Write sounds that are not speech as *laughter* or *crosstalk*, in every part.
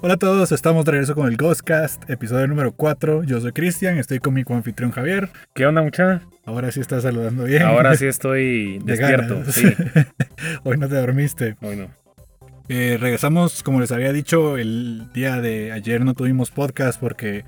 Hola a todos, estamos de regreso con el Ghostcast, episodio número 4. Yo soy Cristian, estoy con mi anfitrión Javier. ¿Qué onda, mucha? Ahora sí estás saludando bien. Ahora sí *laughs* estoy De despierto. Sí. *laughs* Hoy no te dormiste. Hoy no. Eh, regresamos, como les había dicho, el día de ayer no tuvimos podcast porque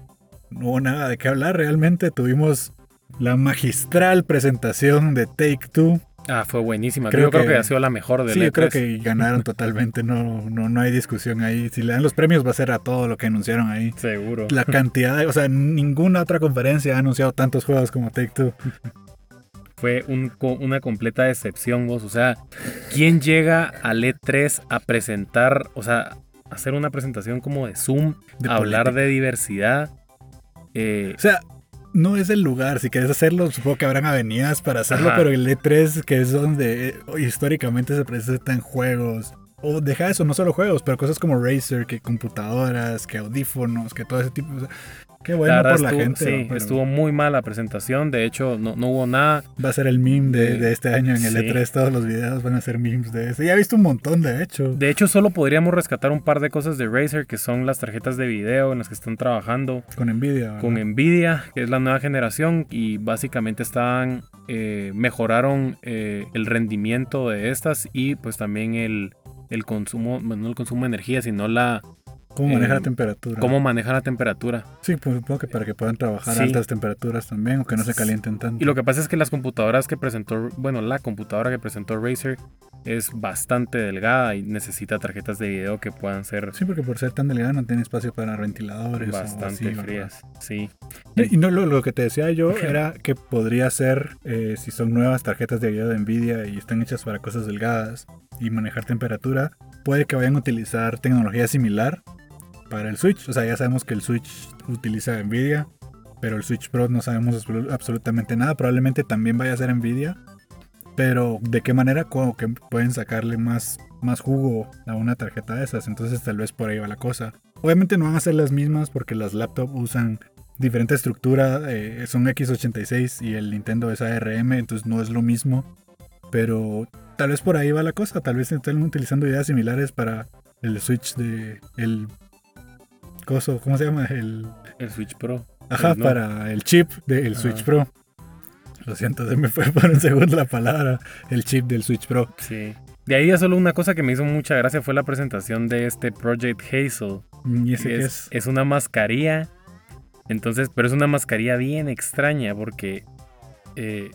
no hubo nada de qué hablar realmente. Tuvimos la magistral presentación de Take Two. Ah, fue buenísima. Creo yo creo que- que ha sido la mejor de Sí, yo creo que ganaron totalmente, no, no, no hay discusión ahí. Si le dan los premios va a ser a todo lo que anunciaron ahí. Seguro. La cantidad, de- o sea, ninguna otra conferencia ha anunciado tantos juegos como Take Two. *laughs* Fue un una completa decepción, vos. O sea, ¿quién llega al E3 a presentar, o sea, hacer una presentación como de Zoom, De hablar política. de diversidad? Eh, O sea, no es el lugar. Si quieres hacerlo, supongo que habrán avenidas para hacerlo, Ajá. pero el E3, que es donde eh, históricamente se presentan juegos. O deja eso, no solo juegos, pero cosas como Razer, que computadoras, que audífonos, que todo ese tipo. o sea, qué bueno la por la gente. sí, pero estuvo muy mal la presentación. De hecho, no, no hubo nada. Va a ser el meme de, de- de este año en el sí. E3. Todos los videos van a ser memes de eso. Ya he visto un montón, de hecho. De hecho, solo podríamos rescatar un par de cosas de Razer, que son las tarjetas de video en las que están trabajando. con Nvidia. ¿verdad? con Nvidia, que es la nueva generación, y básicamente están eh, mejoraron eh, el rendimiento de estas y pues también el, el consumo, bueno, no el consumo de energía, sino la ¿Cómo maneja eh, la temperatura? cómo maneja la temperatura. Sí, pues supongo que para que puedan trabajar Sí. a altas temperaturas también o que no se calienten tanto. Y lo que pasa es que las computadoras que presentó, bueno, la computadora que presentó Razer es bastante delgada y necesita tarjetas de video que puedan ser Sí, porque por ser tan delgada no tiene espacio para ventiladores. o bastante así, ¿verdad? frías. Sí. Y no, lo, lo que te decía yo *laughs* era que podría ser, eh, si son nuevas tarjetas de video de Nvidia y están hechas para cosas delgadas y manejar temperatura, puede que vayan a utilizar tecnología similar para el Switch. O sea, ya sabemos que el Switch utiliza Nvidia, pero el Switch Pro no sabemos absolu- absolutamente nada. Probablemente también vaya a ser Nvidia, pero de qué manera como que pueden sacarle más, más jugo a una tarjeta de esas. Entonces tal vez por ahí va la cosa. Obviamente no van a ser las mismas porque las laptops usan diferente estructura, eh, son X86 y el Nintendo es ARM, entonces no es lo mismo. Pero tal vez por ahí va la cosa, tal vez estén utilizando ideas similares para el Switch de el coso, ¿cómo se llama? El El Switch Pro. ajá, ¿no? para el chip del. Switch Pro. Lo siento, se me fue *laughs* por un segundo la palabra, el chip del Switch Pro. Sí. De ahí ya solo una cosa que me hizo mucha gracia fue la presentación de este Project Hazel. ¿Y ese es, es? es una mascarilla. Entonces, pero es una mascarilla bien extraña porque eh,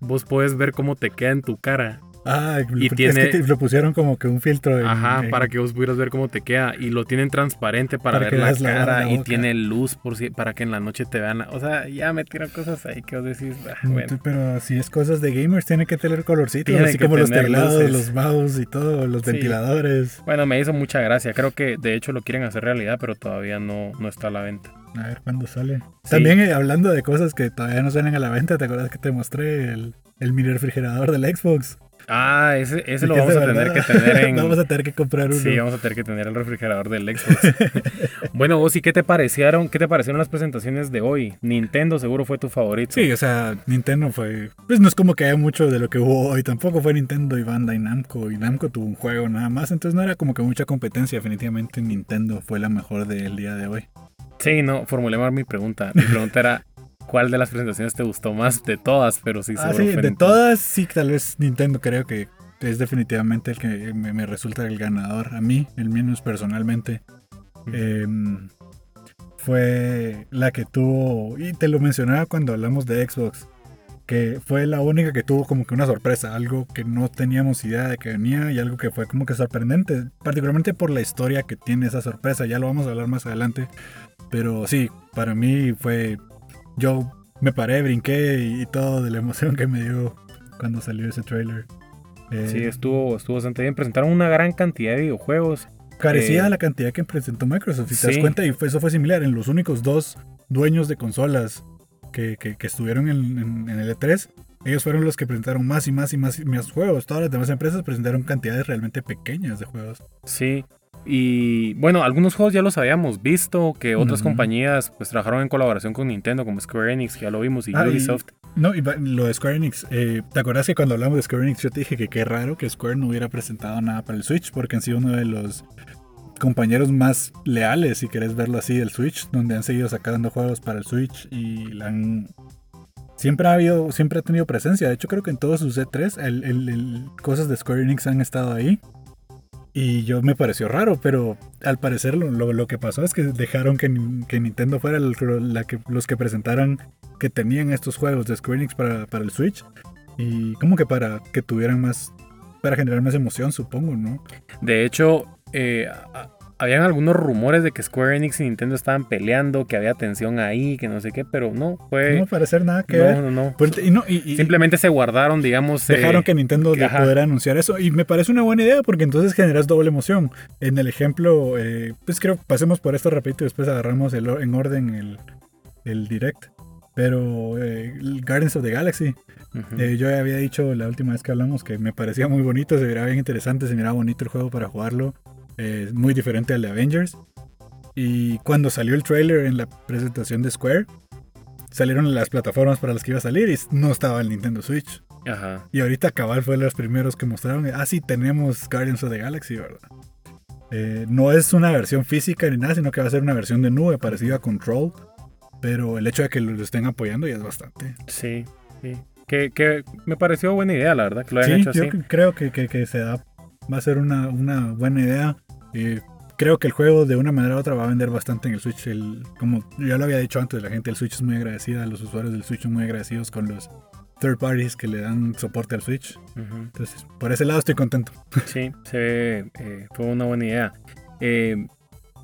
vos puedes ver cómo te queda en tu cara. Ah, y es tiene- que te- lo pusieron como que un filtro en- Ajá, en- para que vos pudieras ver cómo te queda. Y lo tienen transparente para, ver la cara. la y tiene luz por si, para que en la noche te vean. O sea, ya metieron cosas ahí que vos decís. "Ah, bueno. Pero si es cosas de gamers, tiene que tener colorcitos, Tiene así como los teclados, luces. los mouse y todo, los Sí. ventiladores. Bueno, me hizo mucha gracia. Creo que de hecho lo quieren hacer realidad, pero todavía no, no está a la venta. A ver cuándo sale. Sí. También eh, hablando de cosas que todavía no salen a la venta, ¿te acuerdas que te mostré el, el mini refrigerador del Xbox? Ah, ese, ese lo vamos a tener que tener *laughs* en. vamos a tener que comprar uno. Sí, vamos a tener que tener el refrigerador del Xbox. *laughs* bueno, vos y qué te parecieron, qué te parecieron las presentaciones de hoy? Nintendo seguro fue tu favorito. Sí, o sea, Nintendo fue. Pues no es como que haya mucho de lo que hubo hoy. Tampoco fue Nintendo y Bandai Namco. Y Namco tuvo un juego nada más. Entonces no era como que mucha competencia. Definitivamente Nintendo fue la mejor del día de hoy. Sí, no, formulé mal mi pregunta. Mi pregunta era ¿cuál de las presentaciones te gustó más de todas? Pero sí, Ah, sí, de todas, sí, tal vez Nintendo creo que es definitivamente el que me, me resulta el ganador. A mí, el menos personalmente. Em, fue la que tuvo, y te lo mencionaba cuando hablamos de Xbox, que fue la única que tuvo como que una sorpresa, algo que no teníamos idea de que venía y algo que fue como que sorprendente, particularmente por la historia que tiene esa sorpresa, ya lo vamos a hablar más adelante, pero sí, para mí fue, yo me paré, brinqué y, y todo de la emoción que me dio cuando salió ese trailer. Eh, Sí, estuvo, estuvo bastante bien. Presentaron una gran cantidad de videojuegos. Carecía Eh, la cantidad que presentó Microsoft, si te das cuenta, y fue- eso fue similar. En los únicos dos dueños de consolas que, que- que estuvieron en, en- en el E3, ellos fueron los que presentaron más y más y más y más juegos. Todas las demás empresas presentaron cantidades realmente pequeñas de juegos. Sí. Y bueno, algunos juegos ya los habíamos visto, que otras compañías pues trabajaron en colaboración con Nintendo, como Square Enix, que ya lo vimos, y Ah, y- Ubisoft. No, y lo de Square Enix, eh, ¿te acuerdas que cuando hablamos de Square Enix yo te dije que qué raro que Square no hubiera presentado nada para el Switch? Porque han sido uno de los compañeros más leales, si querés verlo así, del Switch, donde han seguido sacando juegos para el Switch y la han... Siempre ha habido, siempre ha tenido presencia. De hecho, creo que en todos sus E3, el, el- el- cosas de Square Enix han estado ahí. Y yo me pareció raro, pero al parecer lo, lo- que pasó es que dejaron que, que Nintendo fuera el- los que presentaran que tenían estos juegos de Square Enix para, para el Switch. Y como que para que tuvieran más, para generar más emoción, supongo, ¿no? De hecho, eh, habían algunos rumores de que Square Enix y Nintendo estaban peleando, que había tensión ahí, que no sé qué, pero no, fue... No parecer nada que no, ver. no, no. Pues, y no, y- y- Simplemente se guardaron, digamos... eh, dejaron que Nintendo ajá. poder anunciar eso. Y me parece una buena idea porque entonces generas doble emoción. En el ejemplo, eh, pues creo pasemos por esto rapidito y después agarramos el, en orden el, el direct. Pero eh, Guardians of the Galaxy, ujú. eh, yo había dicho la última vez que hablamos que me parecía muy bonito, se miraba bien interesante, se miraba bonito el juego para jugarlo. Eh, muy diferente al de Avengers. Y cuando salió el trailer en la presentación de Square, salieron las plataformas para las que iba a salir y no estaba el Nintendo Switch. Ajá. Y ahorita Cabal fue de los primeros que mostraron. Ah, sí, tenemos Guardians of the Galaxy, ¿verdad? Eh, no es una versión física ni nada, sino que va a ser una versión de nube parecida a Control. Pero el hecho de que lo estén apoyando ya es bastante. Sí, sí. Que, que me pareció buena idea, la verdad, que lo hayan Sí, hecho yo así. cre- creo que, que- que se da, va a ser una, una buena idea. Eh, creo que el juego de una manera u otra va a vender bastante en el Switch. El, como ya lo había dicho antes, la gente del Switch es muy agradecida, los usuarios del Switch son muy agradecidos con los third parties que le dan soporte al Switch. Entonces, por ese lado estoy contento. *laughs* Sí, se ve, eh, fue una buena idea. Eh,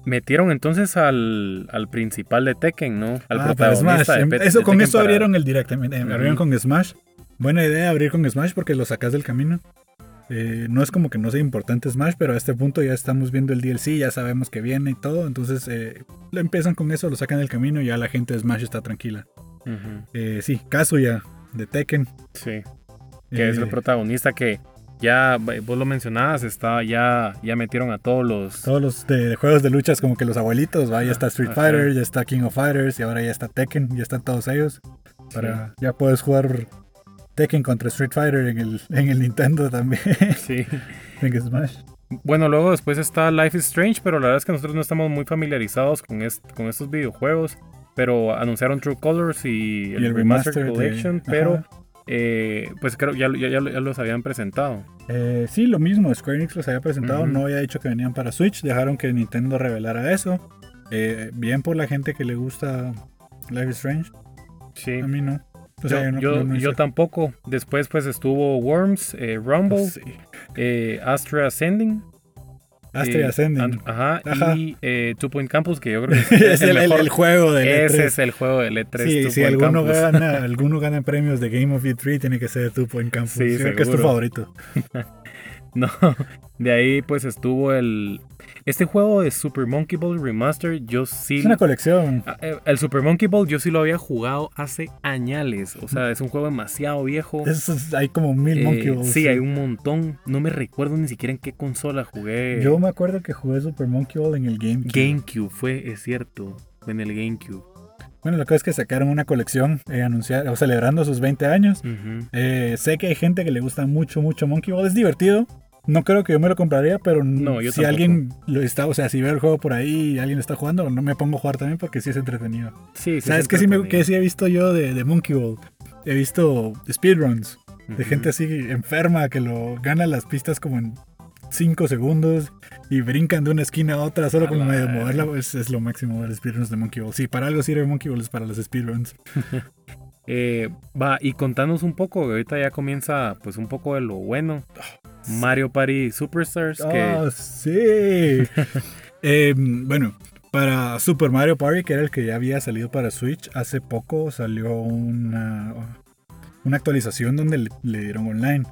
metieron entonces al, al principal de Tekken, ¿no? Al Ah, Smash. protagonista de Em, Eso de con Tekken eso para- abrieron el direct. em, em, Abrieron con Smash. Buena idea abrir con Smash porque lo sacas del camino. Eh, no es como que no sea importante Smash, pero a este punto ya estamos viendo el DLC, ya sabemos que viene y todo. Entonces eh, lo empiezan con eso, lo sacan del camino y ya la gente de Smash está tranquila. Ujú, Eh, sí, Kazuya de Tekken. Sí, que es el eh, protagonista que ya, vos lo mencionabas, está, ya, ya metieron a todos los... Todos los de, de juegos de luchas, como que los abuelitos, ¿va? ya está Street Ajá. Fighter, ya está King of Fighters y ahora ya está Tekken, ya están todos ellos. Para, Ya puedes jugar Tekken contra Street Fighter en el, *laughs* en el Nintendo también, Sí. en Smash. Bueno, luego después está Life is Strange, pero la verdad es que nosotros no estamos muy familiarizados con, est- con estos videojuegos. Pero anunciaron True Colors y el, Y el Remastered remaster Collection, pero eh, pues creo ya, ya, ya lo- ya los habían presentado. Eh, sí, lo mismo, Square Enix los había presentado, no había dicho que venían para Switch, dejaron que Nintendo revelara eso. Eh, bien por la gente que le gusta Life is Strange, Sí. a mí no. O Yo, no- yo- no- yo tampoco. Después pues estuvo Worms, eh, Rumble, Sí. eh, Astra Ascending. Astrid eh, Ascending. ajá, Ajá. Y eh, Two Point Campus, que yo creo que *laughs* es el, el- mejor- el juego de Ese E3. es el juego del E3. Sí, Two si Point alguno Campus. gana, *laughs* alguno gana premios de Game of E3, tiene que ser Two Point Campus. Sí, Creo que es tu favorito. *laughs* No, de ahí pues estuvo el... Este juego de Super Monkey Ball Remaster, yo sí... Es una colección. Ah, eh, El Super Monkey Ball yo sí lo había jugado hace añales. O sea, es un juego demasiado viejo. Es- hay como mil Eh, Monkey Balls. sí, hay un montón. No me recuerdo ni siquiera en qué consola jugué. Yo me acuerdo que jugué Super Monkey Ball en el GameCube. GameCube fue, es cierto. Fue en el GameCube. Bueno, lo que es que sacaron una colección eh, anunciar, o celebrando sus 20 años. Eh, sé que hay gente que le gusta mucho, mucho Monkey Ball. Es divertido. No creo que yo me lo compraría, pero No, yo si tampoco. alguien lo está, o sea, si veo el juego por ahí y alguien lo está jugando, no me pongo a jugar también porque sí es entretenido. Sí, sí. ¿Sabes es qué sí, me, que sí he visto yo de, de Monkey Ball? He visto speedruns de gente así enferma que lo gana las pistas como en 5 segundos y brincan de una esquina a otra solo la medio moverla. Es, es lo máximo ver speedruns de Monkey Ball. Sí, para algo sirve Monkey Ball, es para los speedruns. *laughs* Eh, va, y contanos un poco, que ahorita ya comienza pues un poco de lo bueno. Mario Party Superstars, que ¡Ah, sí! *laughs* Eh, bueno, para Super Mario Party, que era el que ya había salido para Switch, hace poco salió una, una actualización donde le, le dieron online.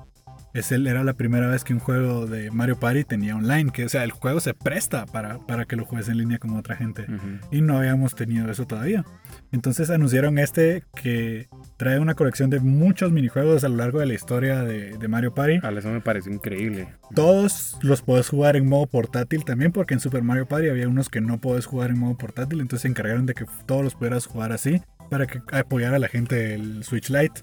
Es el, era la primera vez que un juego de Mario Party tenía online, que o sea, el juego se presta para, para que lo juegues en línea con otra gente. Y no habíamos tenido eso todavía. Entonces anunciaron este que trae una colección de muchos minijuegos a lo largo de la historia de, de Mario Party. Ah, eso me pareció increíble. Todos los puedes jugar en modo portátil también, porque en Super Mario Party había unos que no puedes jugar en modo portátil, entonces se encargaron de que todos los pudieras jugar así, para que apoyara a la gente el Switch Lite,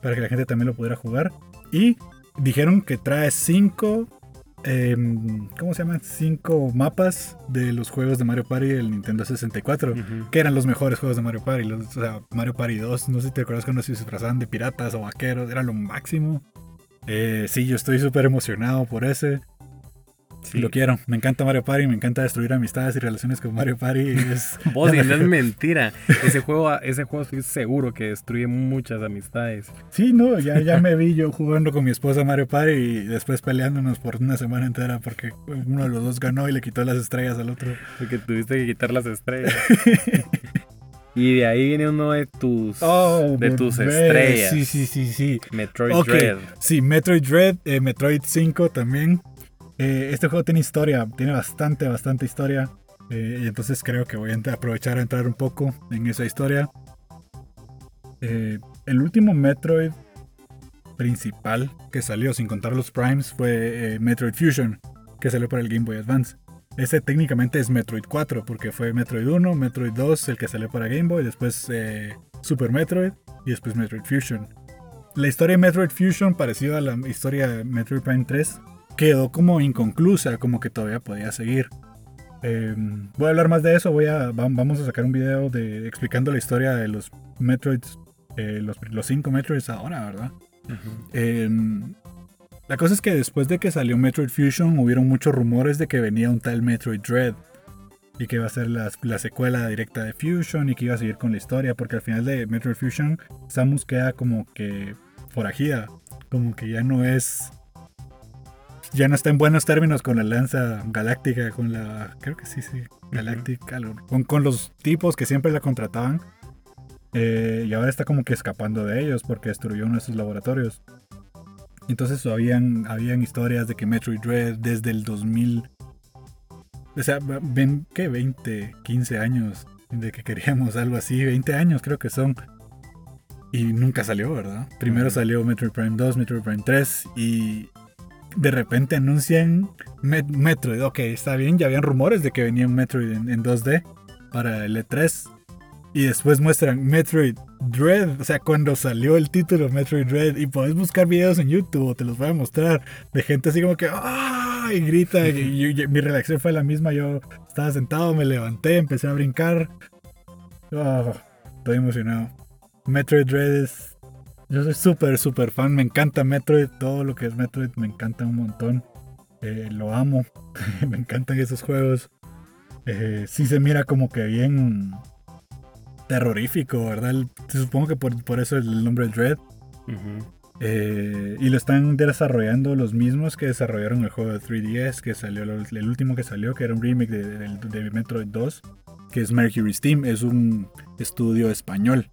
para que la gente también lo pudiera jugar. Y dijeron que trae 5 em, ¿cómo se llaman? Cinco mapas de los juegos de Mario Party del Nintendo 64, Ujú. que eran los mejores juegos de Mario Party. Los, o sea, Mario Party 2, no sé si te acuerdas cuando se disfrazaban de piratas o vaqueros, era lo máximo. Eh, sí, yo estoy súper emocionado por ese. Sí. Lo quiero. Me encanta Mario Party, me encanta destruir amistades y relaciones con Mario Party. *laughs* Es, *laughs* Vos, no es mentira. *laughs* Ese juego, ese juego estoy seguro que destruye muchas amistades. Sí, no, ya, ya me vi yo jugando con mi esposa Mario Party y después peleándonos por una semana entera porque uno de los dos ganó y le quitó las estrellas al otro. Porque tuviste que quitar las estrellas. y de ahí viene uno de tus, de tus bebé. estrellas. Oh, Sí, sí, sí, sí. Metroid Ok, Dread. Sí, Metroid Dread, eh, Metroid 5 también. Eh, este juego tiene historia, tiene bastante, bastante historia. eh, y entonces creo que voy a aprovechar a entrar un poco en esa historia. Eh, el último Metroid principal que salió, sin contar los Primes, fue Metroid Fusion, que salió para el Game Boy Advance. Ese técnicamente es Metroid 4, porque fue Metroid 1, Metroid 2, el que salió para Game Boy, después Super Metroid y después Metroid Fusion. La historia de Metroid Fusion, parecida a la historia de Metroid Prime 3, quedó como inconclusa, como que todavía podía seguir. Eh, voy a hablar más de eso, voy a, va- vamos a sacar un video de, explicando la historia de los Metroids, eh, los, los cinco Metroids ahora, ¿verdad? Eh, la cosa es que después de que salió Metroid Fusion, hubieron muchos rumores de que venía un tal Metroid Dread. Y que iba a ser la, la secuela directa de Fusion y que iba a seguir con la historia. Porque al final de Metroid Fusion, Samus queda como que forajida. Como que ya no es. Ya no está en buenos términos con la lanza galáctica, con la. Creo que sí, sí. Galáctica. algo- Con, con los tipos que siempre la contrataban. Eh, y ahora está como que escapando de ellos porque destruyó uno de sus laboratorios. Entonces habían, habían historias de que Metroid Dread desde el 2000, o sea, ven, ¿qué? 20, 15 años de que queríamos algo así, 20 años creo que son. Y nunca salió, ¿verdad? Primero salió Metroid Prime 2, Metroid Prime 3 y de repente anuncian Met- Metroid. Ok, está bien, ya habían rumores de que venía un Metroid en, en 2D para el E3. Y después muestran Metroid Dread, o sea, cuando salió el título Metroid Dread, y podés buscar videos en YouTube, o te los voy a mostrar, de gente así como que ¡ah! y *laughs* grita. Y, mi reacción fue la misma. Yo estaba sentado, me levanté, empecé a brincar. Ah, estoy emocionado. Metroid Dread es. Yo soy súper, súper fan. Me encanta Metroid. Todo lo que es Metroid me encanta un montón. Eh, lo amo. *laughs* me encantan esos juegos. Eh, sí se mira como que bien terrorífico, ¿verdad? Supongo que por, por eso el nombre Dread. Ujú. Eh, y lo están desarrollando los mismos que desarrollaron el juego de 3DS, que salió el, el último que salió, que era un remake de, de- de Metroid 2, que es Mercury Steam, es un estudio español.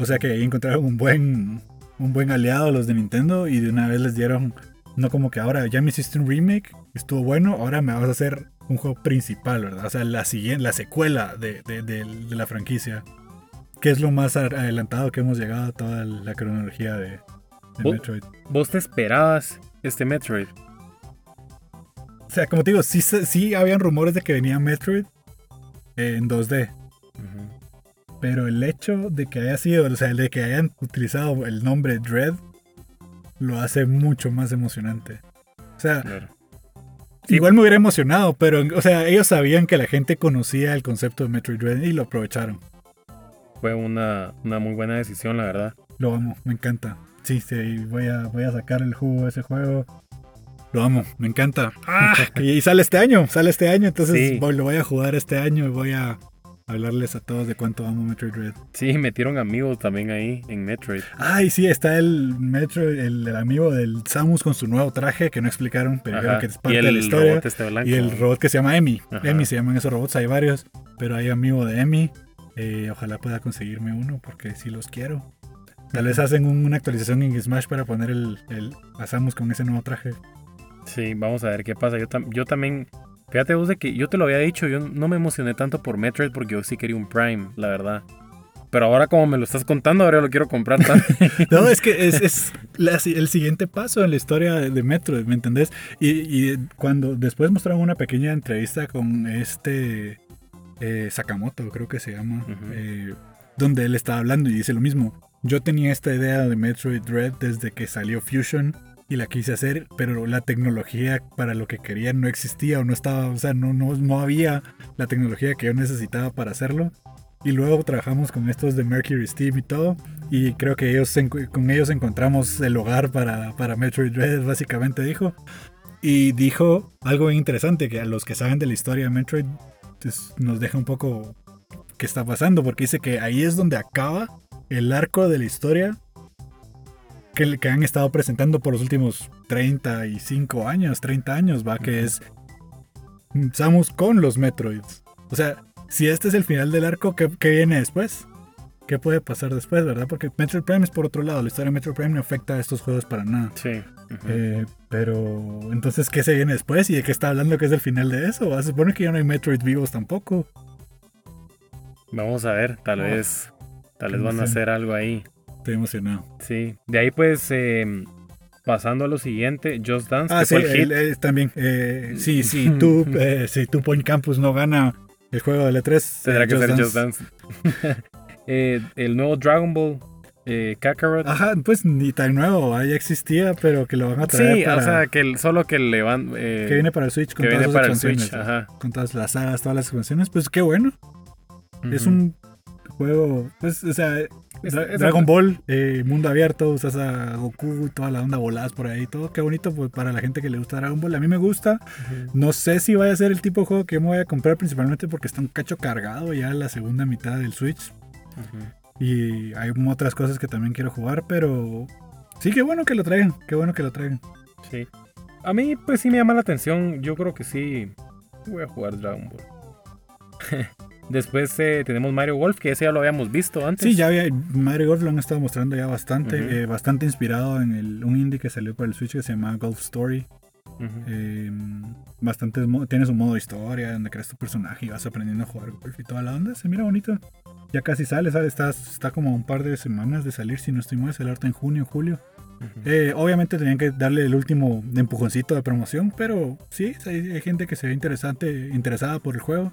O sea que ahí encontraron un buen, un buen aliado los de Nintendo y de una vez les dieron, no como que ahora ya me hiciste un remake, estuvo bueno, ahora me vas a hacer un juego principal, ¿verdad? O sea, la siguiente, la secuela de, de- de- de la franquicia. Que es lo más adelantado que hemos llegado a toda la cronología de, Oh. Metroid. ¿Vos te esperabas este Metroid? O sea, como te digo, sí, sí habían rumores de que venía Metroid en 2D. Pero el hecho de que haya sido, o sea, de que hayan utilizado el nombre Dread, lo hace mucho más emocionante. O sea, Claro. Igual me hubiera emocionado, pero, o sea, ellos sabían que la gente conocía el concepto de Metroid Dread y lo aprovecharon. Fue una, una muy buena decisión, la verdad. Lo amo, me encanta. Sí, sí, voy a, voy a sacar el jugo de ese juego. Lo amo, me encanta. *laughs* Ah, y sale este año, sale este año, entonces Sí. voy- lo voy a jugar este año y voy a hablarles a todos de cuánto amo Metroid Dread. Sí, *laughs* metieron amigos también ahí en Metroid. Ay, sí, está el Metroid, el, el amigo del Samus con su nuevo traje que no explicaron, pero Ajá. que es Y parte el de la historia. robot este blanco. Y el robot que se llama Emi. Emi se llaman esos robots, hay varios, pero hay amigo de Emi. Eh, ojalá pueda conseguirme uno porque sí los quiero. Tal vez hacen un- una actualización en Smash para poner el, el a Samus con ese nuevo traje. Sí, vamos a ver qué pasa. Yo, tam- yo también. Fíjate vos de que yo te lo había dicho, yo no me emocioné tanto por Metroid porque yo sí quería un Prime, la verdad. Pero ahora como me lo estás contando, ahora lo quiero comprar también. *laughs* No, es que es, es la- el siguiente paso en la historia de, Metroid, ¿me entendés? Y, y cuando después mostraron una pequeña entrevista con este eh, Sakamoto, creo que se llama, eh, donde él estaba hablando y dice lo mismo. Yo tenía esta idea de Metroid Dread desde que salió Fusion y la quise hacer, pero la tecnología para lo que quería no existía o no estaba, o sea, no, no, no había la tecnología que yo necesitaba para hacerlo. Y luego trabajamos con estos de Mercury Steam y todo. Y creo que ellos, con ellos encontramos el hogar para, para Metroid Dread, básicamente dijo. Y dijo algo interesante, que a los que saben de la historia de Metroid pues, nos deja un poco qué está pasando, porque dice que ahí es donde acaba el arco de la historia que, que han estado presentando por los últimos 35 años, 30 años, va, que es Samus con los Metroids. O sea, si este es el final del arco, ¿qué, viene después? ¿Qué puede pasar después, verdad? Porque Metroid Prime es por otro lado. La historia de Metroid Prime no afecta a estos juegos para nada. Sí. Eh, pero, entonces, ¿qué se viene después? ¿Y de qué está hablando que es el final de eso? Se supone que ya no hay Metroid vivos tampoco. Vamos a ver, tal vez. Tal vez van a hacer algo ahí. Estoy emocionado. Sí. De ahí, pues, em, pasando a lo siguiente, Just Dance. Ah, sí, también. Eh, sí, sí, tú, *laughs* eh, si tu Point Campus no gana el juego de E3. Tendrá que ser Just Dance. *laughs* Eh, el nuevo Dragon Ball eh, Kakarot. Ajá, pues ni tan nuevo, ahí existía, pero que lo van a traer. Sí, o sea, que solo que le van. Eh, que viene para el Switch con que todas viene para el Switch, ajá. Con todas las sagas, todas las expansiones. Pues qué bueno. Es un juego, pues, o sea, Dragon Ball, eh, mundo abierto, usas a Goku, toda la onda voladas por ahí, todo. Qué bonito pues, para la gente que le gusta Dragon Ball. A mí me gusta. No sé si vaya a ser el tipo de juego que me voy a comprar, principalmente porque está un cacho cargado ya la segunda mitad del Switch. Y hay otras cosas que también quiero jugar, pero sí, qué bueno que lo traigan. Qué bueno que lo traigan. Sí. A mí, pues sí me llama la atención. Yo creo que sí voy a jugar Dragon Ball. *laughs* Después eh, tenemos Mario Golf, que ese ya lo habíamos visto antes. Sí, ya había, Mario Golf lo han estado mostrando ya bastante, eh, bastante inspirado en el, un indie que salió para el Switch que se llama Golf Story. Em, bastante, tienes un modo historia donde creas tu personaje y vas aprendiendo a jugar golf y toda la onda. Se mira bonito. Ya casi sale, sale está, está como un par de semanas de salir, si no estoy mal, el arte en junio, julio. Eh, obviamente tenían que darle el último empujoncito de promoción, pero sí, hay, hay gente que se ve interesante, interesada por el juego.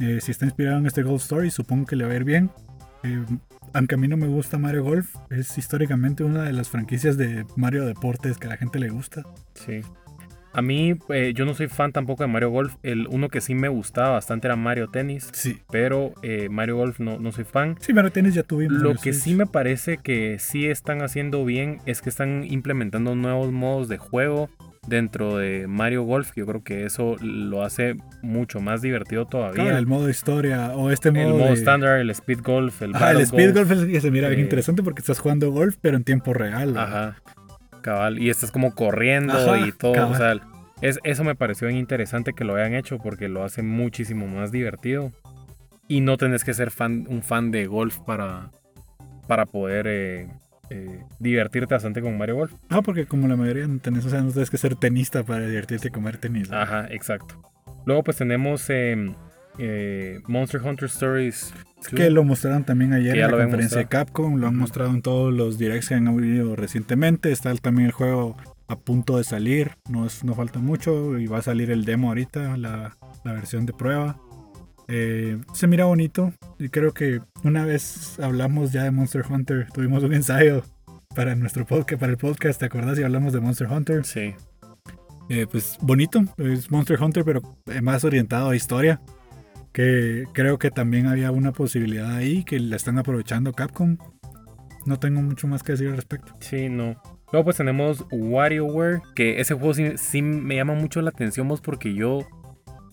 Eh, si está inspirado en este Golf Story, supongo que le va a ir bien. Eh, aunque a mí no me gusta Mario Golf, es históricamente una de las franquicias de Mario Deportes que a la gente le gusta. Sí. A mí, eh, yo no soy fan tampoco de Mario Golf. El uno que sí me gustaba bastante era Mario Tennis. Sí. Pero Mario Golf no, no soy fan. Sí, Mario Tennis ya tuvimos. Lo que sí me parece que sí están haciendo bien es que están implementando nuevos modos de juego dentro de Mario Golf. Yo creo que eso lo hace mucho más divertido todavía. el modo historia o este modo. El modo estándar, el Speed Golf, el Ah, el Speed Golf, es el que se mira bien eh, interesante porque estás jugando golf, pero en tiempo real. Ajá. Cabal. Y estás como corriendo y todo. O sea, es, eso me pareció bien interesante que lo hayan hecho porque lo hace muchísimo más divertido. Y no tenés que ser fan, un fan de golf para, para poder eh, eh, divertirte bastante con Mario Golf. Ah, porque como la mayoría no tenés, o sea, no tienes que ser tenista para divertirte y comer tenis. Ajá, exacto. Luego pues tenemos em, eh, Monster Hunter Stories. Que lo mostraron también ayer en la conferencia de Capcom, lo han mostrado en todos los directs que han habido recientemente. Está también el juego a punto de salir, no, es, no falta mucho y va a salir el demo ahorita, la, la versión de prueba. Eh, se mira bonito y creo que una vez hablamos ya de Monster Hunter, tuvimos un ensayo para nuestro podcast, para el podcast, ¿te acordás? Y hablamos de Monster Hunter. Sí. Eh, pues bonito, es Monster Hunter, pero más orientado a historia. Que creo que también había una posibilidad ahí que la están aprovechando Capcom. No tengo mucho más que decir al respecto. Sí, no. Luego pues tenemos WarioWare, que ese juego sí, sí me llama mucho la atención vos porque yo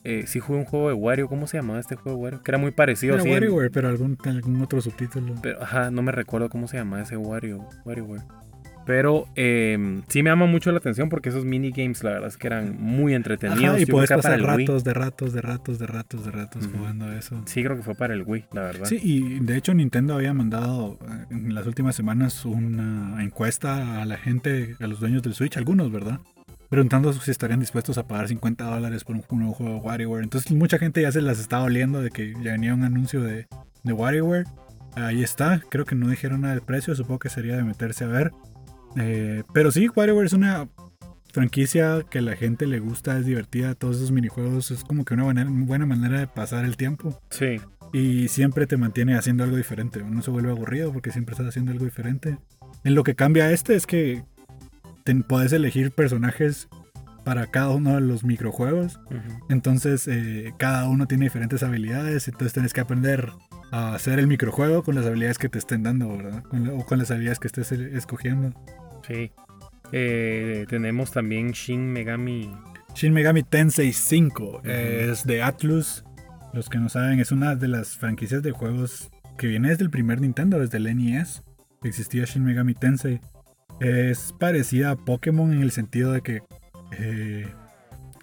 eh, sí jugué un juego de Wario, ¿cómo se llamaba este juego de Wario? Que era muy parecido. Era WarioWare, pero algún, algún otro subtítulo. Pero, ajá, no me recuerdo cómo se llamaba ese Wario, WarioWare. Pero eh, sí me llama mucho la atención porque esos minigames, la verdad es que eran muy entretenidos. y puedes pasar ratos, de ratos, de ratos, de ratos, de ratos jugando eso. Sí, creo que fue para el Wii, la verdad. Sí, y de hecho Nintendo había mandado eh, en las últimas semanas una encuesta a la gente, a los dueños del Switch, algunos, ¿verdad? Preguntando si estarían dispuestos a pagar 50 dólares por un, nuevo juego de WarioWare. Entonces mucha gente ya se las estaba oliendo de que ya venía un anuncio de, de WarioWare. Ahí está, creo que no dijeron nada del precio, supongo que sería de meterse a ver. Eh, pero sí, WarioWare es una franquicia que a la gente le gusta, es divertida, todos esos minijuegos es como que una buena, buena manera de pasar el tiempo. Sí. Y siempre te mantiene haciendo algo diferente, no se vuelve aburrido porque siempre estás haciendo algo diferente. En lo que cambia este es que podés elegir personajes para cada uno de los microjuegos. Entonces, eh, cada uno tiene diferentes habilidades. Entonces, tenés que aprender a hacer el microjuego con las habilidades que te estén dando, ¿verdad? Con la- o con las habilidades que estés eh, escogiendo. Sí. Eh, tenemos también Shin Megami. Shin Megami Tensei 5 es de Atlus. Los que no saben, es una de las franquicias de juegos que viene desde el primer Nintendo, desde el NES. Existía Shin Megami Tensei. Es parecida a Pokémon en el sentido de que eh,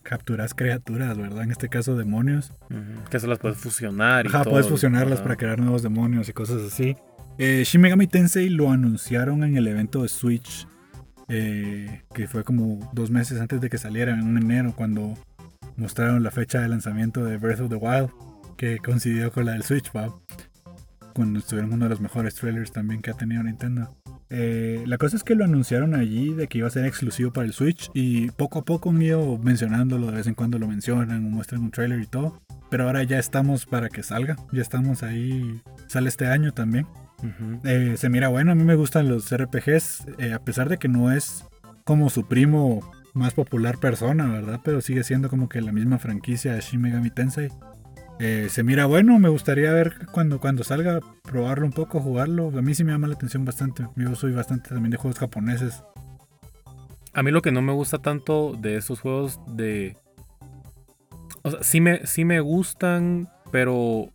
capturas criaturas, ¿verdad? En este caso, demonios. Que se las puedes fusionar. Y Ajá, todo, puedes fusionarlas para crear nuevos demonios y cosas así. Eh, Shin Megami Tensei lo anunciaron en el evento de Switch, eh, que fue como dos meses antes de que saliera, en enero, cuando mostraron la fecha de lanzamiento de Breath of the Wild, que coincidió con la del Switch, ¿va? Cuando estuvieron uno de los mejores trailers también que ha tenido Nintendo. Eh, la cosa es que lo anunciaron allí de que iba a ser exclusivo para el Switch y poco a poco han ido mencionándolo, de vez en cuando lo mencionan muestran un trailer y todo. Pero ahora ya estamos para que salga, ya estamos ahí, sale este año también. Eh, se mira bueno, a mí me gustan los RPGs, eh, a pesar de que no es como su primo más popular persona, ¿verdad? Pero sigue siendo como que la misma franquicia de Shin Megami Tensei. Eh, se mira bueno, me gustaría ver cuando, cuando salga, probarlo un poco, jugarlo. A mí sí me llama la atención bastante. Yo soy bastante también de juegos japoneses. A mí lo que no me gusta tanto de estos juegos de... O sea, sí me, sí me gustan, pero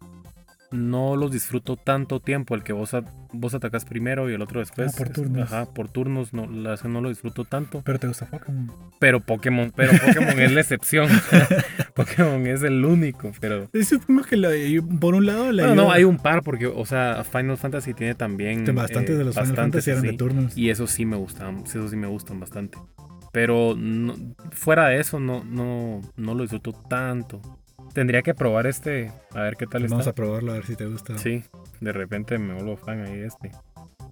no los disfruto tanto tiempo. El que vos, a- vos atacas primero y el otro después. Ah, por turnos. Ajá, por turnos. No, la no lo disfruto tanto. Pero te gusta Pokémon. Pero Pokémon, pero Pokémon es la excepción. *laughs* *laughs* Pokémon es el único, pero... Supongo que la- por un lado la Bueno, no, hay un par porque, o sea, Final Fantasy tiene también... bastantes eh, de los Final bastantes Fantasy eran de turnos. Y eso sí me gustan, eso sí me gustan bastante. Pero no- fuera de eso no, no, no lo disfruto tanto. Tendría que probar este, a ver qué tal Vamos está. a probarlo a ver si te gusta. Sí, de repente me vuelvo fan ahí de este.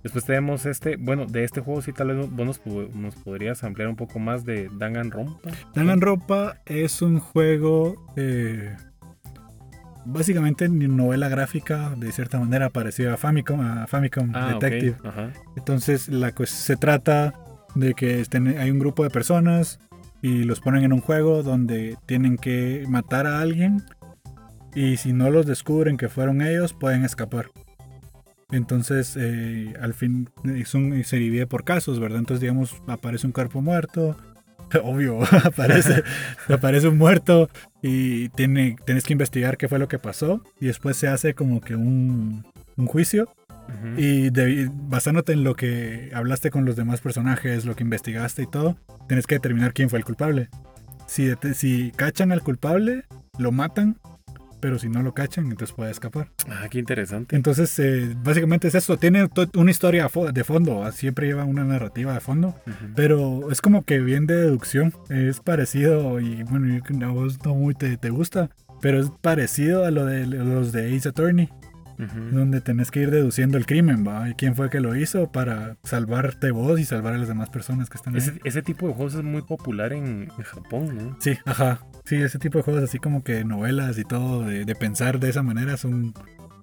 Después tenemos este, bueno, de este juego sí tal vez vos nos, nos podrías ampliar un poco más de Danganronpa. Danganronpa es un juego eh, básicamente novela gráfica de cierta manera parecida a Famicom, a Famicom Ah, Detective. Ajá. Entonces la cues- se trata de que hay un grupo de personas y los ponen en un juego donde tienen que matar a alguien y si no los descubren que fueron ellos pueden escapar. Entonces eh, al fin es un- se divide por casos, ¿verdad? Entonces digamos aparece un cuerpo muerto, *laughs* obvio, *laughs* aparece, *laughs* aparece un muerto y tiene, tienes que investigar qué fue lo que pasó y después se hace como que un, un juicio y de- basándote en lo que hablaste con los demás personajes, lo que investigaste y todo, tienes que determinar quién fue el culpable. Si, si cachan al culpable, lo matan, pero si no lo cachan, entonces puede escapar. Ah, qué interesante. Entonces, eh, básicamente es eso. Tiene una historia de fondo, ah, siempre lleva una narrativa de fondo, Ujú. pero es como que bien de deducción. Es parecido, y bueno, a vos no muy te, te gusta, pero es parecido a lo de los de Ace Attorney Donde tenés que ir deduciendo el crimen, ¿va? Y quién fue que lo hizo para salvarte vos y salvar a las demás personas que están ahí. Ese, ese tipo de juegos es muy popular en, en Japón, ¿no? Sí, ajá. Sí, ese tipo de juegos así como que novelas y todo, de, de pensar de esa manera son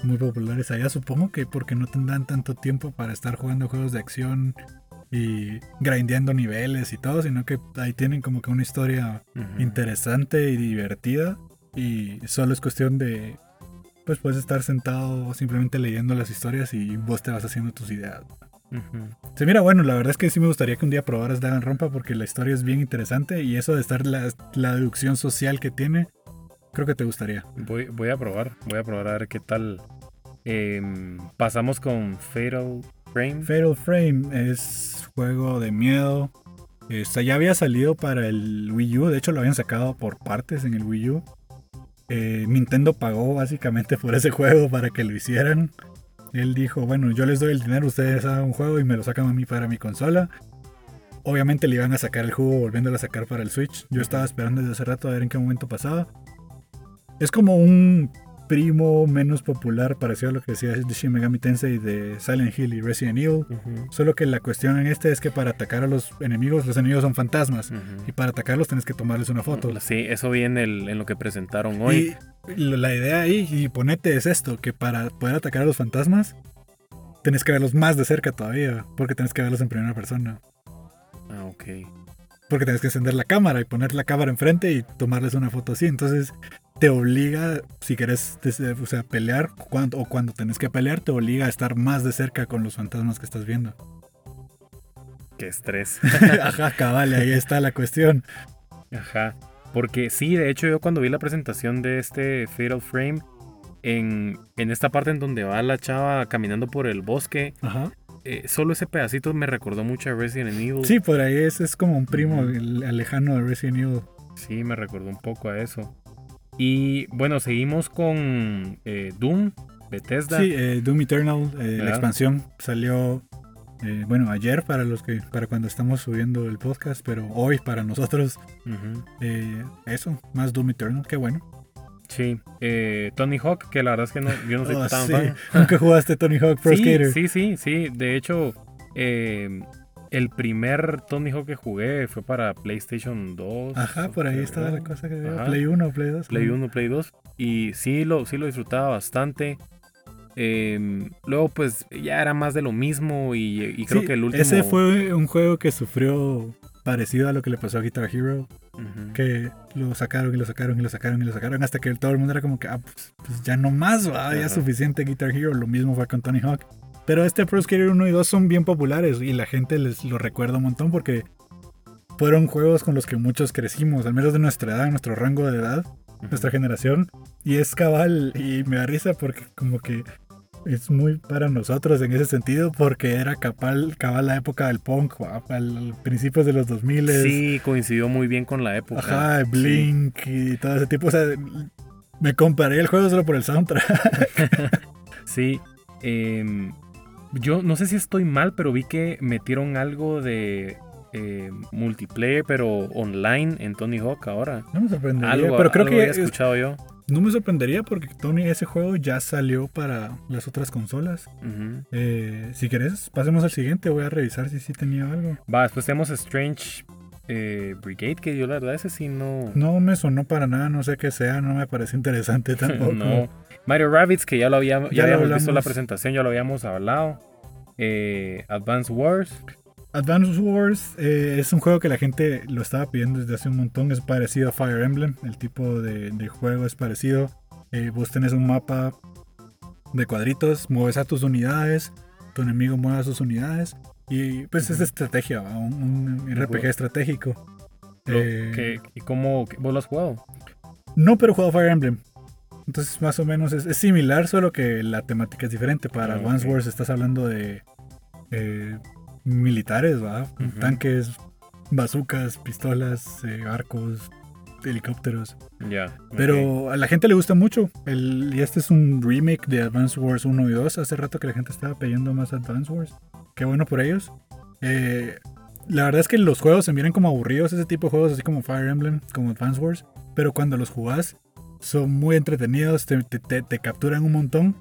muy populares allá. Supongo que porque no tendrán tanto tiempo para estar jugando juegos de acción y grindeando niveles y todo, sino que ahí tienen como que una historia interesante y divertida y solo es cuestión de pues puedes estar sentado simplemente leyendo las historias y vos te vas haciendo tus ideas. Se mira bueno, la verdad es que sí me gustaría que un día probaras Danganronpa porque la historia es bien interesante y eso de estar la, la deducción social que tiene, creo que te gustaría. Voy, voy a probar, voy a probar a ver qué tal. Em, pasamos con Fatal Frame. Fatal Frame es juego de miedo. Este, ya había salido para el Wii U, de hecho lo habían sacado por partes en el Wii U. Eh, Nintendo pagó básicamente por ese juego para que lo hicieran. Él dijo, bueno, yo les doy el dinero, ustedes hagan un juego y me lo sacan a mí para mi consola. Obviamente le iban a sacar el juego volviéndolo a sacar para el Switch. Yo estaba esperando desde hace rato a ver en qué momento pasaba. Es como un primo menos popular, parecido a lo que decía de Shin Megami Tensei de Silent Hill y Resident Evil. Solo que la cuestión en este es que para atacar a los enemigos, los enemigos son fantasmas. Y para atacarlos tienes que tomarles una foto. Sí, eso vi en, el- en lo que presentaron hoy. Y la idea ahí, y ponete, es esto, que para poder atacar a los fantasmas, tienes que verlos más de cerca todavía, porque tienes que verlos en primera persona. Ah, ok. Porque tienes que encender la cámara y poner la cámara enfrente y tomarles una foto así. Entonces te obliga, si quieres o sea, pelear cuando, o cuando tenés que pelear, te obliga a estar más de cerca con los fantasmas que estás viendo. Qué estrés. *laughs* Ajá, cabal, ahí está la cuestión. Ajá. Porque sí, de hecho yo cuando vi la presentación de este Fatal Frame, en, en esta parte en donde va la chava caminando por el bosque, Ajá. Eh, solo ese pedacito me recordó mucho a Resident Evil. Sí, por ahí es, es como un primo el- lejano de Resident Evil. Sí, me recordó un poco a eso. Y bueno, seguimos con eh, Doom, Bethesda. Sí, eh, Doom Eternal, eh, la expansión salió, eh, bueno, ayer para los que, para cuando estamos subiendo el podcast, pero hoy para nosotros, eso, más Doom Eternal, qué bueno. Sí, eh, Tony Hawk, que la verdad es que no, yo no soy Oh, *laughs* tan sí. fan. *laughs* Nunca jugaste Tony Hawk Pro sí, Skater. sí, sí, sí. De hecho, eh, el primer Tony Hawk que jugué fue para PlayStation 2. Ajá, por ahí estaba la cosa que veo. Play 1, Play 2. Play ¿no? 1, Play 2. Y sí lo, sí lo disfrutaba bastante. Eh, luego, pues ya era más de lo mismo. Y, y creo Sí, que el último. Ese fue un juego que sufrió parecido a lo que le pasó a Guitar Hero, Que lo sacaron y lo sacaron y lo sacaron y lo sacaron hasta que todo el mundo era como que, ah, pues, pues ya no más, va, ya es suficiente Guitar Hero. Lo mismo fue con Tony Hawk. Pero este Pro Skater 1 y 2 son bien populares y la gente les lo recuerda un montón porque fueron juegos con los que muchos crecimos, al menos de nuestra edad, nuestro rango de edad, nuestra generación. Y es cabal y me da risa porque como que es muy para nosotros en ese sentido porque era cabal, cabal la época del punk, al principios de los 2000. Sí, coincidió muy bien con la época. Ajá, Blink y todo ese tipo. O sea, me comparé el juego solo por el soundtrack. *laughs* Sí. em, yo no sé si estoy mal, pero vi que metieron algo de eh, multiplayer, pero online en Tony Hawk ahora. No me sorprendería. Algo, pero creo algo que había es- escuchado yo. No me sorprendería porque Tony, ese juego ya salió para las otras consolas. Eh, si querés, pasemos al siguiente. Voy a revisar si sí tenía algo. Va, después tenemos Strange eh, Brigade, que yo la verdad ese sí no. No me sonó para nada, no sé qué sea, no me parece interesante *laughs* tampoco. no. Mario Rabbids, que ya lo habíamos, ya Ya habíamos visto la presentación, ya lo habíamos hablado. Eh, Advance Wars. Advance Wars eh, es un juego que la gente lo estaba pidiendo desde hace un montón. Es parecido a Fire Emblem. El tipo de, de juego es parecido. Eh, vos tenés un mapa de cuadritos, mueves a tus unidades, tu enemigo mueve a sus unidades. Y pues es Ujú. de estrategia, un, un RPG juego. estratégico. Eh, ¿Y cómo vos lo has jugado? No, pero he jugado Fire Emblem. Entonces, más o menos es, es similar, solo que la temática es diferente. Para Ah, Advance. Wars estás hablando de eh, militares, ¿va? Tanques, bazucas, pistolas, eh, arcos, helicópteros. Ya. Pero a la gente le gusta mucho. El, y este es un remake de Advance Wars 1 y 2. Hace rato que la gente estaba pidiendo más Advance Wars. Qué bueno por ellos. Eh, la verdad es que los juegos se miran como aburridos, ese tipo de juegos, así como Fire Emblem, como Advance Wars. Pero cuando los jugás, son muy entretenidos, te, te- te- te capturan un montón.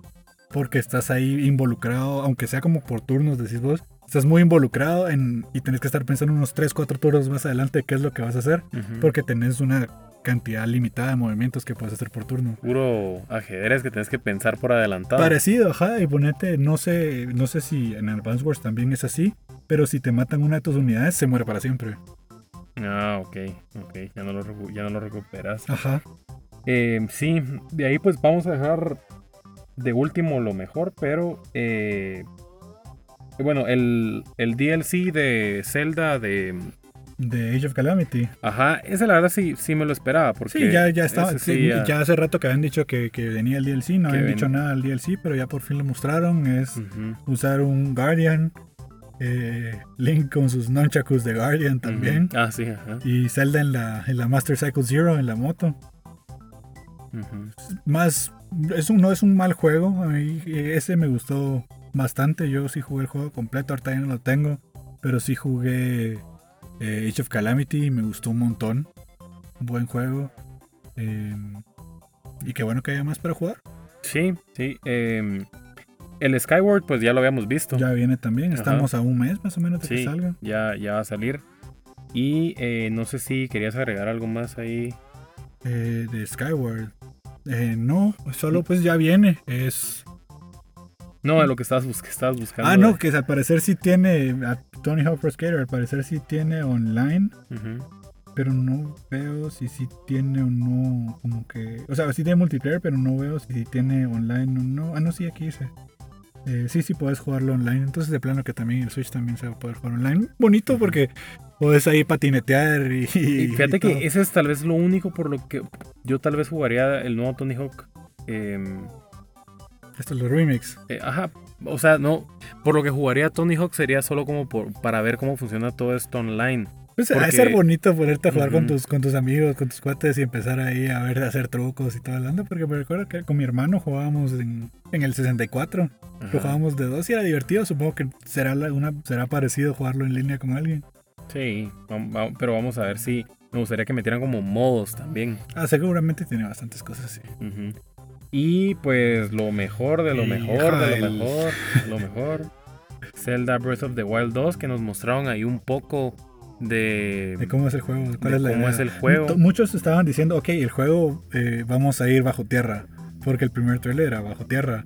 Porque estás ahí involucrado, aunque sea como por turnos, decís vos. Estás muy involucrado en, y tenés que estar pensando unos 3, 4 turnos más adelante qué es lo que vas a hacer. Porque tenés una cantidad limitada de movimientos que puedes hacer por turno. Puro ajedrez que tienes que pensar por adelantado. Parecido, ajá, y ponete, no sé, no sé si en Advance Wars también es así, pero si te matan una de tus unidades, se muere para siempre. Ah, ok, ok, ya no lo, ya no lo recuperas. Ajá. Eh, sí, de ahí pues vamos a dejar de último lo mejor, pero eh, bueno, el, el DLC de Zelda de... De Age of Calamity. Ajá, ese la verdad sí, sí me lo esperaba, porque... Sí, ya, ya estaba. sí, sí ya... hace rato que habían dicho que, que venía el DLC, no habían ven- dicho nada del DLC, pero ya por fin lo mostraron. Es usar un Guardian, eh, Link con sus nunchakus de Guardian también. Ah, sí, ajá. y Zelda en la, en la Master Cycle Zero, en la moto. más es un, no es un mal juego a mí eh, ese me gustó bastante yo sí jugué el juego completo ahorita ya no lo tengo pero sí jugué eh, Age of Calamity y me gustó un montón buen juego eh, y qué bueno que haya más para jugar Sí, sí. eh, el Skyward pues ya lo habíamos visto. ya viene también Ajá. estamos a un mes más o menos de que salga ya, ya va a salir. Y eh, no sé si querías agregar algo más ahí. Eh, de Skyward Eh, no solo pues ya viene es No, de lo que estabas, bus- que estabas buscando. Ah, no, que al parecer sí tiene. A Tony Hawk Pro Skater, al parecer sí tiene online. Pero no veo si sí tiene o no. Como que. O sea, sí tiene multiplayer, pero no veo si sí tiene online o no. Ah, no, sí, aquí dice. Eh, sí, sí puedes jugarlo online. Entonces, de plano que también el Switch también se va a poder jugar online. Bonito porque puedes ahí patinetear y. Y fíjate y que ese es tal vez lo único por lo que yo tal vez jugaría el nuevo Tony Hawk. em, Esto es los remix. eh, ajá, o sea, no, por lo que jugaría Tony Hawk sería solo como por, para ver cómo funciona todo esto online. Pues Porque- ser bonito ponerte a jugar con, tus, con tus amigos, con tus cuates y empezar ahí a ver, a hacer trucos y todo hablando. Porque me recuerdo que con mi hermano jugábamos en, en el 64. Lo Ajá. jugábamos de dos y era divertido. Supongo que será, la- una, será parecido jugarlo en línea con alguien. Sí, pero vamos a ver si me gustaría que metieran como modos también. Ah, seguramente tiene bastantes cosas así. Ujú. Y pues lo mejor de lo mejor de lo mejor, lo mejor. Zelda Breath of the Wild 2 que nos mostraron ahí un poco de, De cómo es el juego, cuál de es la cómo idea. es el juego. Mu- Muchos estaban diciendo, ok, el juego eh, vamos a ir bajo tierra. Porque el primer trailer era bajo tierra.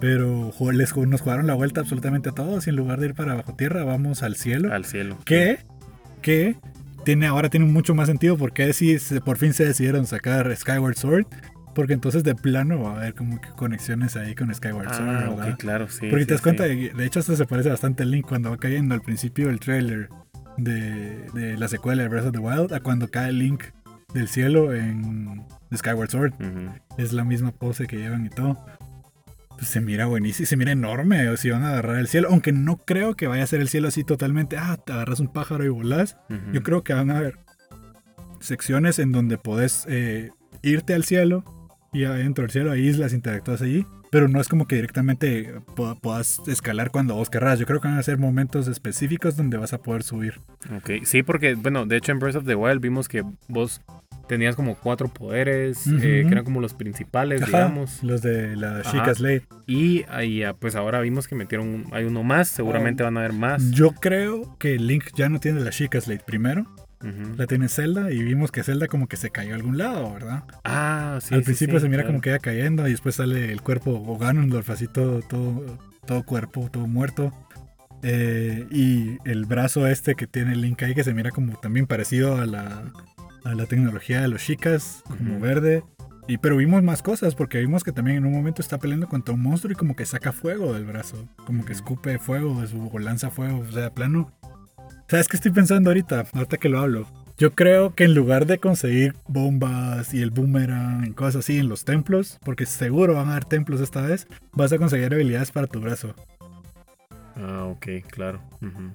Pero les, nos jugaron la vuelta absolutamente a todos. Y en lugar de ir para bajo tierra, vamos al cielo. al cielo. que, que tiene, ahora tiene mucho más sentido porque si por fin se decidieron sacar Skyward Sword. Porque entonces de plano va a haber como que conexiones ahí con Skyward Sword, Ah, ¿verdad? ok, claro, sí. Porque sí, te das sí. cuenta, de, de hecho esto se parece bastante al Link cuando va cayendo al principio del trailer de, de la secuela de Breath of the Wild a cuando cae Link del cielo en Skyward Sword. Es la misma pose que llevan y todo. Pues se mira buenísimo, se mira enorme. O si van a agarrar el cielo, aunque no creo que vaya a ser el cielo así totalmente. Ah, te agarras un pájaro y volás. Yo creo que van a haber secciones en donde podés eh, irte al cielo y adentro del cielo hay islas, interactúas allí. Pero no es como que directamente puedas escalar cuando vos querrás. Yo creo que van a ser momentos específicos donde vas a poder subir. Ok, sí, porque, bueno, de hecho en Breath of the Wild vimos que vos tenías como cuatro poderes, eh, que eran como los principales, Ajá, digamos. Los de la. Chica Slate. Y ahí, ah, pues ahora vimos que metieron, hay uno más, seguramente van a haber más. Yo creo que Link ya no tiene la Chica Slate primero. Ujú. La tiene Zelda y vimos que Zelda como que se cayó a algún lado, ¿verdad? Ah, sí. Al sí, principio sí, se mira claro. como que iba cayendo y después sale el cuerpo o Ganondorf así todo, todo, todo cuerpo, todo muerto. Eh, y el brazo este que tiene Link ahí que se mira como también parecido a la, a la tecnología de los chicas, como Ujú. verde. Y, pero vimos más cosas porque vimos que también en un momento está peleando contra un monstruo y como que saca fuego del brazo. Como que escupe fuego o lanza fuego. O sea, plano. ¿Sabes qué estoy pensando ahorita? Ahorita que lo hablo. Yo creo que en lugar de conseguir bombas y el boomerang y cosas así en los templos, porque seguro van a haber templos esta vez, vas a conseguir habilidades para tu brazo. Ah, ok, claro.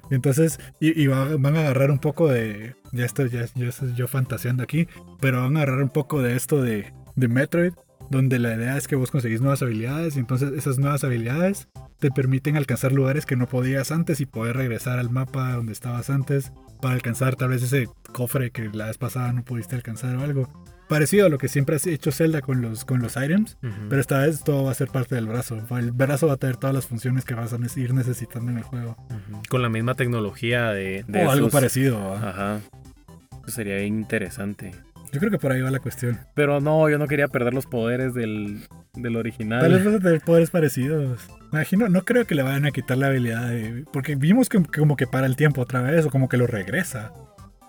Entonces, y, y va- van a agarrar un poco de. Ya estoy, ya, ya estoy yo fantaseando aquí, pero van a agarrar un poco de esto de, de Metroid, donde la idea es que vos conseguís nuevas habilidades y entonces esas nuevas habilidades te permiten alcanzar lugares que no podías antes y poder regresar al mapa donde estabas antes para alcanzar tal vez ese cofre que la vez pasada no pudiste alcanzar o algo. Parecido a lo que siempre has hecho Zelda con los, con los items, pero esta vez todo va a ser parte del brazo. El brazo va a tener todas las funciones que vas a ir necesitando en el juego. Con la misma tecnología de, de o algo parecido. Ajá. Eso sería interesante. Yo creo que por ahí va la cuestión. Pero no, yo no quería perder los poderes del, del original. Tal vez vas a tener poderes parecidos. Me Imagino, no creo que le vayan a quitar la habilidad de- Porque vimos que, como que para el tiempo otra vez o como que lo regresa.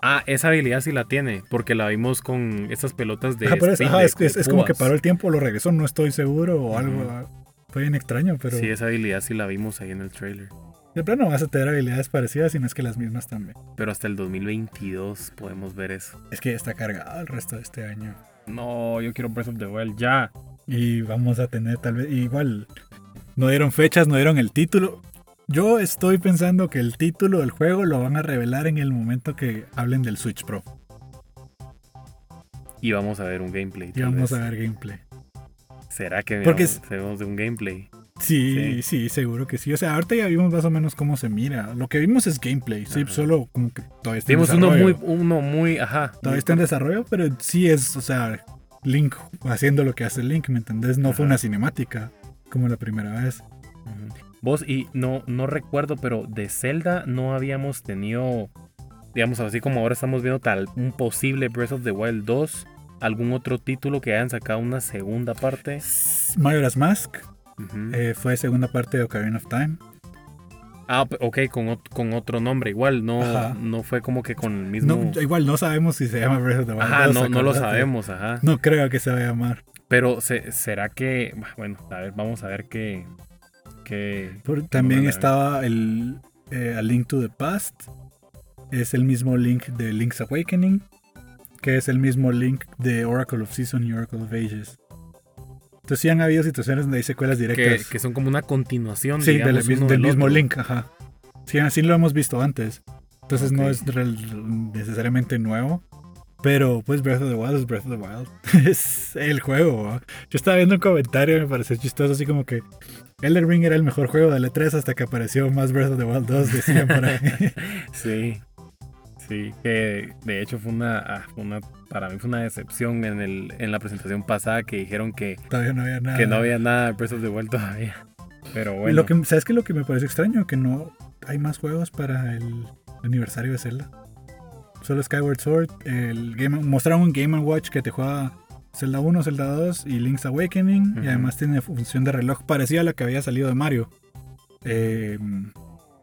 Ah, esa habilidad sí la tiene, porque la vimos con estas pelotas de. Ajá, pero es, es, es- de es como que paró el tiempo, lo regresó, no estoy seguro o algo. ah, Fue bien extraño, pero Sí, esa habilidad sí la vimos ahí en el trailer. De plano vas a tener habilidades parecidas y no es que las mismas también. Pero hasta el 2022 podemos ver eso. Es que está cargado el resto de este año. No, yo quiero Breath of the Wild ya. Y vamos a tener tal vez, igual, no dieron fechas, no dieron el título. Yo estoy pensando que el título del juego lo van a revelar en el momento que hablen del Switch Pro. Y vamos a ver un gameplay. Y vamos vez. a ver gameplay. ¿Será que Porque vamos- vemos de un gameplay? Sí, sí, seguro que sí. O sea, ahorita ya vimos más o menos cómo se mira. Lo que vimos es gameplay. Sí, Ajá. solo como que todavía está en Vimos uno desarrollo. muy, uno muy, ajá. Todavía está en desarrollo, pero sí es, o sea, Link haciendo lo que hace Link, ¿me entendés? No fue una cinemática como la primera vez. Vos, y no, no recuerdo, pero de Zelda no habíamos tenido, digamos, así como ahora estamos viendo tal, un posible Breath of the Wild 2, algún otro título que hayan sacado una segunda parte. Majora's Mask Eh, fue segunda parte de Ocarina of Time. Ah, ok, con, ot- con otro nombre. Igual, no, Ajá. no fue como que con el mismo. No, igual no sabemos si se llama Breath of the Wild. Ajá, 2, no, no lo sabemos, ajá. No creo que se vaya a llamar. Pero se- será que. Bueno, a ver, vamos a ver qué. qué también estaba el eh, A Link to the Past. Es el mismo Link de Link's Awakening. Que es el mismo Link de Oracle of Season y Oracle of Ages. Entonces sí han habido situaciones donde hay secuelas directas. que son como una continuación sí, del, digamos, mis- uno del del mismo otro. Link, ajá. Sí, así lo hemos visto antes. Entonces no es necesariamente nuevo. Pero pues Breath of the Wild es Breath of the Wild. *laughs* es el juego. Yo estaba viendo un comentario y me pareció chistoso, así como que Elden Ring era el mejor juego de E3 hasta que apareció más Breath of the Wild 2, decían por ahí. *laughs* Sí. Sí, que de hecho fue una, ah, fue una para mí fue una decepción en el en la presentación pasada que dijeron que, Todavía no había nada. que no había nada de Breath of the Wild todavía. Pero bueno. Lo que, ¿Sabes qué? Lo que me parece extraño, que no hay más juegos para el aniversario de Zelda. Solo Skyward Sword, el Game, mostraron un Game Watch que te juega Zelda 1, Zelda 2 y Link's Awakening. Y además tiene función de reloj parecida a la que había salido de Mario. Eh,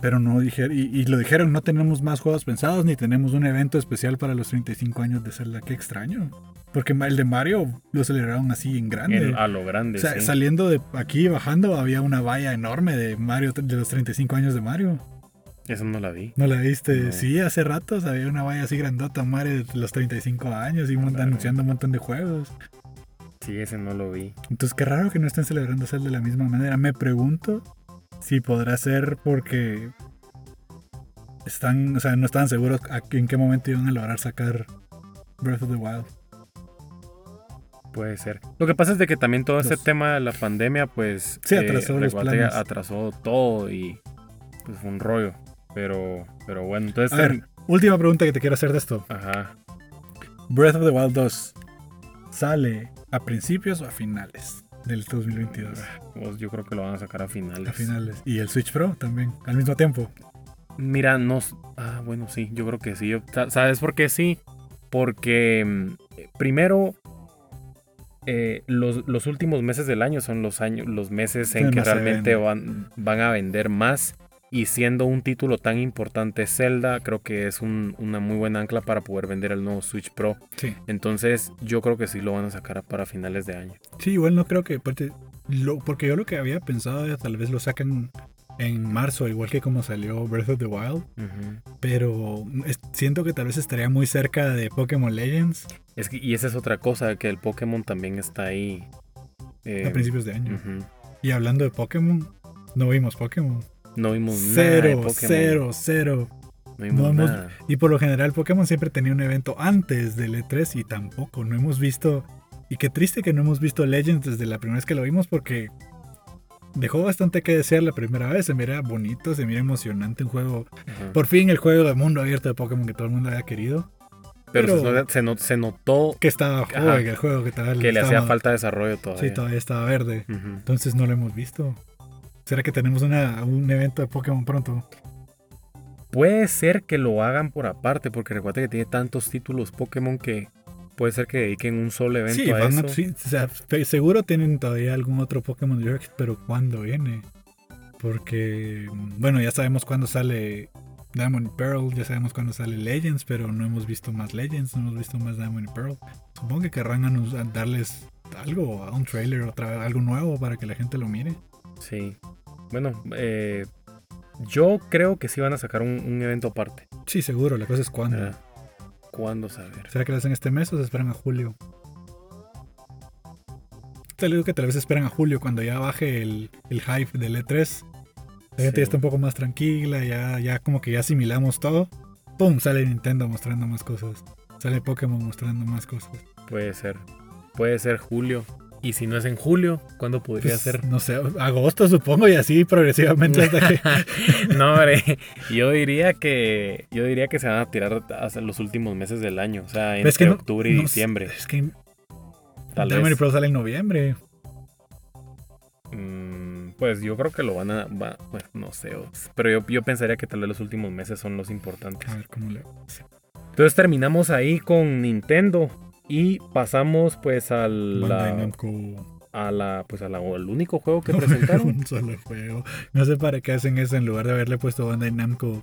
pero no dijeron, y, y lo dijeron, no tenemos más juegos pensados ni tenemos un evento especial para los 35 años de Zelda. Qué extraño. Porque el de Mario lo celebraron así en grande. el- a lo grande, O sea, sí. saliendo de aquí, bajando, había una valla enorme de Mario, de los 35 años de Mario. Eso no la vi. ¿No la viste? No. Sí, hace ratos había una valla así grandota, Mario, de los 35 años y Claro. anunciando un montón de juegos. Sí, ese no lo vi. Entonces, qué raro que no estén celebrando Zelda de la misma manera. Me pregunto si podrá ser porque están, o sea, no estaban seguros a- en qué momento iban a lograr sacar Breath of the Wild. Puede ser. Lo que pasa es de que también todo este Los- tema de la pandemia, pues. Sí, atrasó los que planes. atrasó todo y. Pues fue un rollo. Pero, pero bueno, entonces. A ver, última pregunta que te quiero hacer de esto. Ajá. Breath of the Wild 2 sale a principios o a finales del 2022. Pues yo creo que lo van a sacar a finales. A finales. Y el Switch Pro también, al mismo tiempo. Mira, no. Ah, bueno, sí, yo creo que sí. ¿Sabes por qué sí? Porque mm, primero. eh, los, los últimos meses del año son los años, los meses en Sí, que realmente van, van a vender más. Y siendo un título tan importante Zelda, creo que es un- una muy buena ancla para poder vender el nuevo Switch Pro. Sí. Entonces, yo creo que sí lo van a sacar para finales de año. Sí, igual no creo que. aparte, lo- porque yo lo que había pensado era tal vez lo sacan en marzo, igual que como salió Breath of the Wild. Pero es- siento que tal vez estaría muy cerca de Pokémon Legends Es que, y esa es otra cosa, que el Pokémon también está ahí. eh, a principios de año. Y hablando de Pokémon, no vimos Pokémon. No vimos nada de Cero, cero, cero. No vimos No hemos- nada. Y por lo general Pokémon siempre tenía un evento antes del E3 y tampoco, no hemos visto... Y qué triste que no hemos visto Legends desde la primera vez que lo vimos porque dejó bastante que desear la primera vez. Se mira bonito, se mira emocionante un juego. Ajá. Por fin el juego de mundo abierto de Pokémon que todo el mundo había querido. Pero, pero- se, not- se not- se notó Que estaba joven el juego, que, estaba, que le estaba- hacía falta desarrollo todavía. Sí, todavía estaba verde. Entonces no lo hemos visto. ¿Será que tenemos una, un evento de Pokémon pronto? Puede ser que lo hagan por aparte, porque recuerda que tiene tantos títulos Pokémon que puede ser que dediquen un solo evento Sí, a van a- eso. sí, o sea, fe- seguro tienen todavía algún otro Pokémon Direct, pero ¿cuándo viene? Porque, bueno, ya sabemos cuándo sale Diamond y Pearl, ya sabemos cuándo sale Legends, pero no hemos visto más Legends, no hemos visto más Diamond y Pearl. Supongo que querrán darles algo, a un trailer, otra algo nuevo para que la gente lo mire. Sí. Bueno, eh, yo creo que sí van a sacar un, un evento aparte. Sí, seguro, la cosa es cuándo. Ah, ¿Cuándo saber? ¿Será que lo hacen este mes o se esperan a julio? Te digo que tal vez esperan a julio cuando ya baje el, el hype del E3. La gente Sí. ya está un poco más tranquila, ya, ya como que ya asimilamos todo. ¡Pum! Sale Nintendo mostrando más cosas. Sale Pokémon mostrando más cosas. Puede ser. Puede ser julio. Y si no es en julio, ¿cuándo podría Pues, ser? No sé, agosto supongo y así progresivamente hasta que... *laughs* no, hombre, yo diría que yo diría que se van a tirar hasta los últimos meses del año, o sea, entre es que no- octubre y no diciembre, Es que tal Diamond y vez. Pearl sale en noviembre. Mm, pues yo creo que lo van a, va- bueno, no sé, pero yo, yo pensaría que tal vez los últimos meses son los importantes. A ver cómo le... Entonces terminamos ahí con Nintendo y pasamos pues al a la, pues a la, al único juego que presentaron. *laughs* un solo juego. No sé para qué hacen eso en lugar de haberle puesto Bandai Namco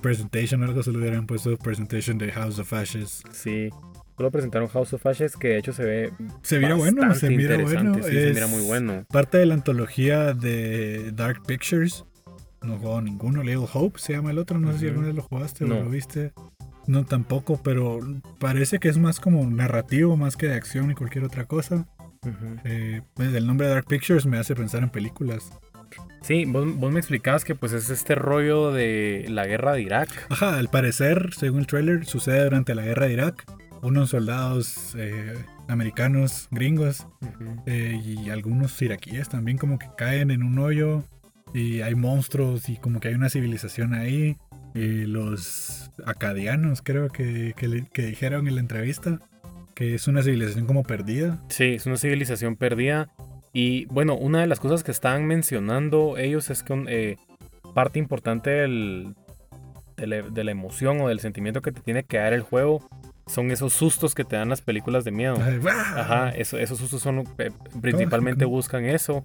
Presentation o algo, se lo hubieran puesto Presentation de House of Ashes. Sí. Solo presentaron House of Ashes, que de hecho se ve. Se mira bueno, se mira bueno. Sí, se mira muy bueno. Parte de la antología de Dark Pictures. No jugado ninguno. Little Hope se llama el otro. No sé si alguna vez lo jugaste o lo viste. No, tampoco, pero parece que es más como narrativo, más que de acción y cualquier otra cosa. Eh, pues el nombre de Dark Pictures me hace pensar en películas. Sí, vos, me explicabas que pues es este rollo de la guerra de Irak. Ajá, al parecer, según el trailer, sucede durante la guerra de Irak. Unos soldados eh, americanos, gringos, eh, y algunos iraquíes también como que caen en un hoyo y hay monstruos y como que hay una civilización ahí. Y los acadianos creo que, que dijeron en la entrevista que es una civilización como perdida. Sí, es una civilización perdida y bueno, una de las cosas que están mencionando ellos es que eh, parte importante del, de, la, emoción o del sentimiento que te tiene que dar el juego son esos sustos que te dan las películas de miedo. Ajá, esos sustos son eh, principalmente buscan eso.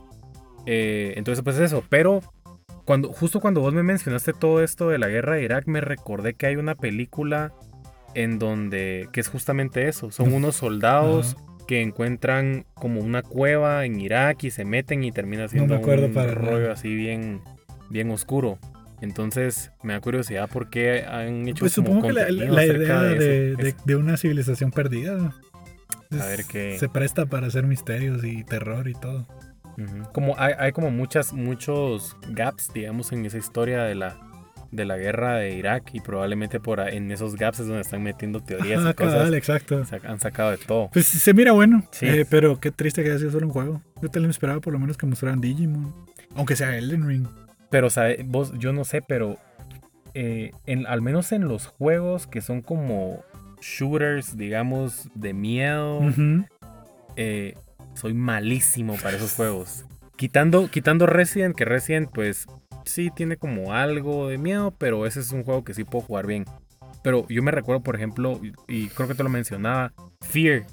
Eh, entonces, pues eso. Pero cuando, justo cuando vos me mencionaste todo esto de la guerra de Irak, me recordé que hay una película en donde, que es justamente eso. Son unos soldados que encuentran como una cueva en Irak y se meten y termina siendo un rollo así bien, bien oscuro. Entonces me da curiosidad por qué han hecho Pues supongo que la, idea de, una civilización perdida a ver qué... se presta para hacer misterios y terror y todo. Como hay, hay, como muchas, muchos gaps, digamos, en esa historia de la, de la guerra de Irak y probablemente por en esos gaps es donde están metiendo teorías y cosas. exacto. Han sacado de todo. Pues se mira bueno, eh, pero qué triste que haya sido solo un juego. Yo también esperaba por lo menos que mostraran Digimon, aunque sea Elden Ring. Pero, ¿sabe? Vos, yo no sé, pero eh, en, al menos en los juegos que son como shooters, digamos, de miedo, eh, soy malísimo para esos juegos. Quitando, quitando Resident, que Resident, pues sí tiene como algo de miedo, pero ese es un juego que sí puedo jugar bien. Pero yo me recuerdo, por ejemplo, y creo que te lo mencionaba, Fear.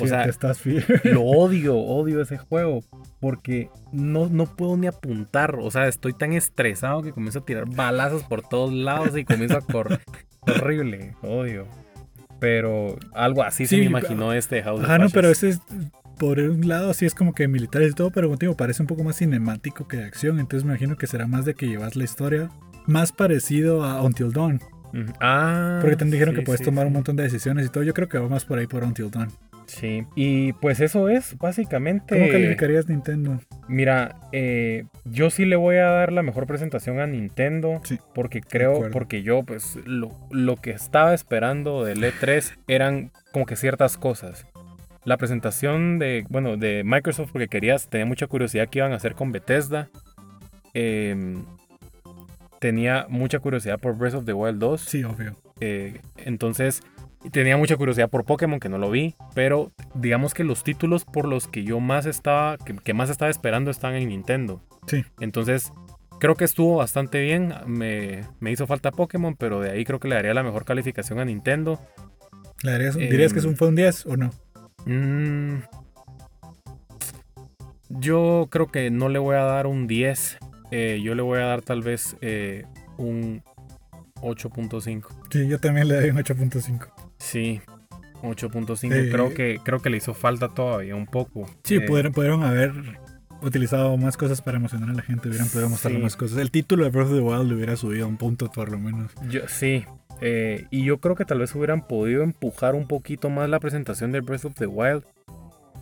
O sea, estás fear. lo odio, odio ese juego. Porque no, no puedo ni apuntar. O sea, estoy tan estresado que comienzo a tirar balazos por todos lados y comienzo a correr. *laughs* Horrible, odio. Pero algo así se me imaginó este House Ah, no, pero ese es por un lado sí es como que militares y todo, pero contigo parece un poco más cinemático que de acción. Entonces me imagino que será más de que llevas la historia más parecido a Until Dawn. Ah. Porque te dijeron que puedes tomar un montón de decisiones y todo. Yo creo que va más por ahí por Until Dawn. Sí. Y pues eso es, básicamente. ¿Cómo calificarías Nintendo? Mira, eh, yo sí le voy a dar la mejor presentación a Nintendo. Sí, porque creo, porque yo, pues, lo, lo que estaba esperando del E3 eran como que ciertas cosas la presentación de, bueno, de Microsoft porque querías, tenía mucha curiosidad qué iban a hacer con Bethesda. Em, tenía mucha curiosidad por Breath of the Wild 2. Sí, obvio. Eh, entonces, tenía mucha curiosidad por Pokémon, que no lo vi, pero digamos que los títulos por los que yo más estaba, que, más estaba esperando están en Nintendo. Sí. Entonces, creo que estuvo bastante bien. Me, hizo falta Pokémon, pero de ahí creo que le daría la mejor calificación a Nintendo. ¿Le ¿Dirías que es un, fue un 10 o no? Mm, yo creo que no le voy a dar un 10. Eh, yo le voy a dar tal vez eh, un 8.5. Sí, yo también le doy un 8.5. Sí, 8.5. Creo, que, creo que le hizo falta todavía un poco. Sí, eh, pudieron, haber utilizado más cosas para emocionar a la gente. Hubieran podido mostrar más cosas. El título de Breath of the Wild le hubiera subido un punto por lo menos. Yo, sí, eh, y yo creo que tal vez hubieran podido empujar un poquito más la presentación de Breath of the Wild.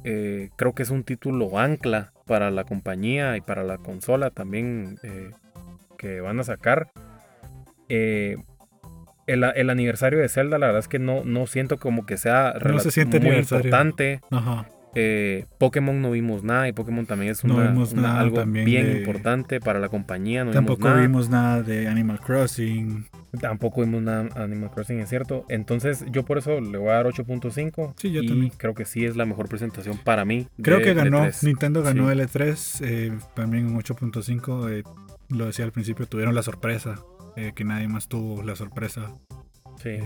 Eh, creo que es un título ancla para la compañía y para la consola también eh, que van a sacar. El, aniversario de Zelda, la verdad es que no, no siento como que sea no se siente muy importante. Ajá. Eh, Pokémon no vimos nada y Pokémon también es algo bien importante para la compañía. tampoco vimos nada de Animal Crossing. Tampoco vimos nada de Animal Crossing, es cierto. Entonces yo por eso le voy a dar 8.5. Sí, yo y también. Creo que sí es la mejor presentación para mí. Creo que ganó, Nintendo ganó el E3, eh, también un 8.5. Eh, lo decía al principio, tuvieron la sorpresa, que nadie más tuvo la sorpresa. Sí.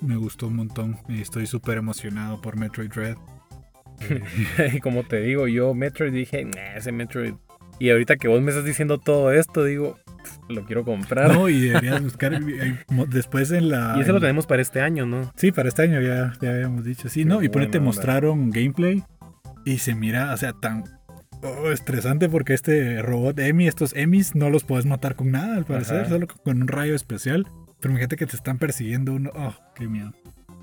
me gustó un montón y estoy súper emocionado por Metroid Dread. Y *laughs* como te digo, yo Metroid dije, nah, ese Metroid. Y ahorita que vos me estás diciendo todo esto, digo, lo quiero comprar. No, y deberías buscar después en la... y ese lo en- tenemos para este año, ¿no? Sí, para este año ya, ya habíamos dicho. Sí, Qué ¿no? Y por ahí te buena onda. mostraron gameplay y se mira, o sea, tan oh, estresante porque este robot Emi, estos Emis, no los puedes matar con nada, al parecer, Ajá. solo con un rayo especial. Pero imagínate que te están persiguiendo uno. Oh, qué miedo.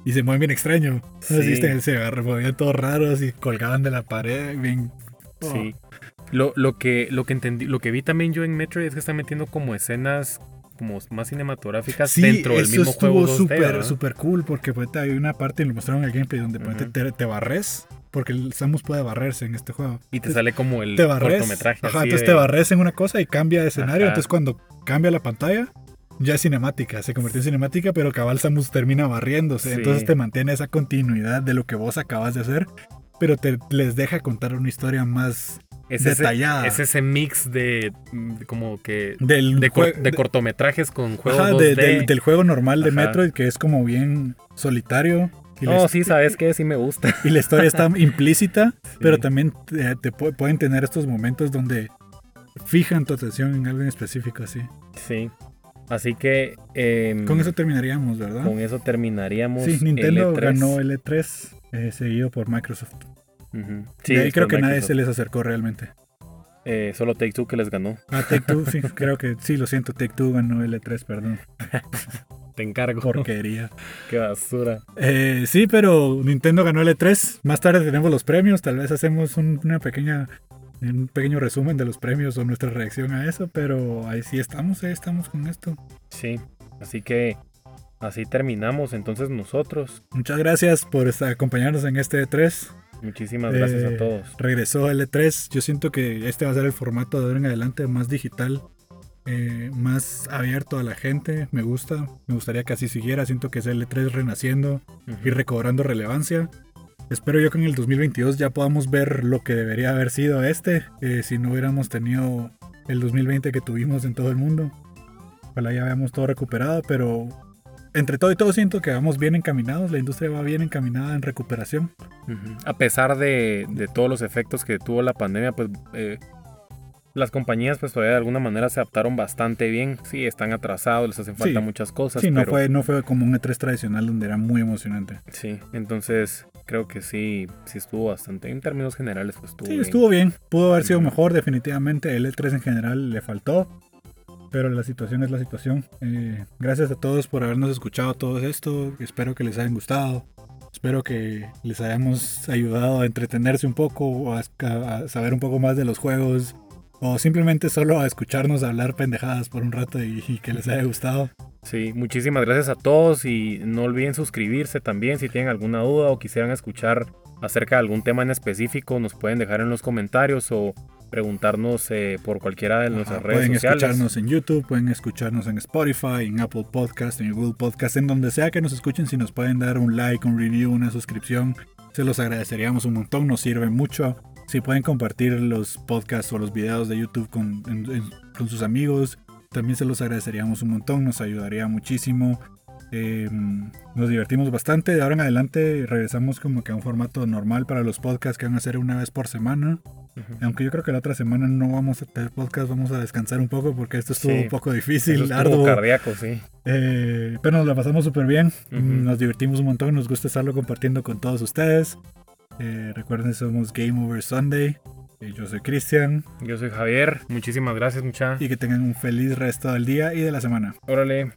Y se mueven bien extraño. ¿No Sí. Se agarran, movían todos raros y colgaban de la pared. Bien. oh. Sí. Lo, lo que lo que entendí, lo que vi también yo en Metroid es que están metiendo como escenas como más cinematográficas Sí, dentro del mismo juego estuvo 2D, súper, súper cool porque pues, hay una parte, y lo mostraron en el gameplay, donde ponete, Ujú. te, te barres, porque el Samus puede barrerse en este juego. Y te Entonces, sale como el te barres, cortometraje. ajá, así entonces de- te barres en una cosa y cambia de escenario, Ajá. entonces cuando cambia la pantalla, ya es cinemática, se convirtió en cinemática, pero cabal Samus termina barriéndose, Sí. entonces te mantiene esa continuidad de lo que vos acabas de hacer, pero te les deja contar una historia más es ese, detallada. es ese mix de mm, como que del, de, cor- jue- de cortometrajes con juegos ajá, 2D. de- del, del juego normal de Ajá. Metroid, que es como bien solitario. y Oh, sí, sabes que sí me gusta. Y la historia está *laughs* implícita, pero también te, te pu- pueden tener estos momentos donde fijan tu atención en algo en específico así. Sí. Así que em, Con eso terminaríamos, ¿verdad? con eso terminaríamos. Sí, Nintendo E3. ganó el E3, eh, seguido por Microsoft. Ujú. y ahí creo que nadie se les acercó realmente. Eh, solo Take Two que les ganó. Ah, Take Two, sí, *laughs* creo que sí, lo siento, Take Two ganó el E3, perdón. Te encargo. Porquería. Qué basura. Eh, sí, pero Nintendo ganó el E3. Más tarde tenemos los premios, tal vez hacemos un- una pequeña un pequeño resumen de los premios o nuestra reacción a eso, pero ahí sí estamos, ahí estamos con esto. Sí. Así que así terminamos entonces nosotros. Muchas gracias por estar- acompañarnos en este E3. Muchísimas gracias Eh, a todos. Regresó el E3. Yo siento que este va a ser el formato de ahora en adelante más digital, eh, más abierto a la gente. Me gusta. Me gustaría que así siguiera. Siento que es el E3 renaciendo y Ujú. recobrando relevancia. Espero yo que en el 2022 ya podamos ver lo que debería haber sido este, eh, si no hubiéramos tenido el 2020 que tuvimos en todo el mundo. Ojalá ya hayamos todo recuperado, pero entre todo y todo siento que vamos bien encaminados, la industria va bien encaminada en recuperación. Ujú. A pesar de, de todos los efectos que tuvo la pandemia, pues eh, las compañías pues todavía de alguna manera se adaptaron bastante bien. Sí, están atrasados, les hacen falta Sí. muchas cosas. Sí, no pero- fue, no fue como un E3 tradicional donde era muy emocionante. Sí, entonces creo que sí, sí estuvo bastante. En términos generales, pues estuvo Sí, bien. estuvo bien. Pudo haber sido mejor, definitivamente. El E3 en general le faltó. Pero la situación es la situación. Eh, gracias a todos por habernos escuchado todo esto. Espero que les hayan gustado. Espero que les hayamos ayudado a entretenerse un poco o a, a saber un poco más de los juegos. O simplemente solo a escucharnos hablar pendejadas por un rato y, y que les haya gustado. Sí, muchísimas gracias a todos y no olviden suscribirse también si tienen alguna duda o quisieran escuchar acerca de algún tema en específico, nos pueden dejar en los comentarios o preguntarnos eh, por cualquiera de nuestras Ajá, redes pueden sociales. escucharnos en YouTube, pueden escucharnos en Spotify, en Apple Podcast, en Google Podcast, en donde sea que nos escuchen. Si nos pueden dar un like, un review, una suscripción, se los agradeceríamos un montón, nos sirve mucho. Si pueden compartir los podcasts o los videos de YouTube con, en- en- con sus amigos, también se los agradeceríamos un montón, nos ayudaría muchísimo. Eh, nos divertimos bastante. De ahora en adelante regresamos como que a un formato normal para los podcasts que van a ser una vez por semana. Aunque yo creo que la otra semana no vamos a tener podcast, vamos a descansar un poco porque esto estuvo Sí. un poco difícil, arduo. cardíaco, sí. Eh, pero nos la pasamos súper bien, nos divertimos un montón, nos gusta estarlo compartiendo con todos ustedes. Eh, recuerden, somos Game Over Sunday. Eh, yo soy Cristian Yo soy Javier, muchísimas gracias mucha. y que tengan un feliz resto del día y de la semana. Órale.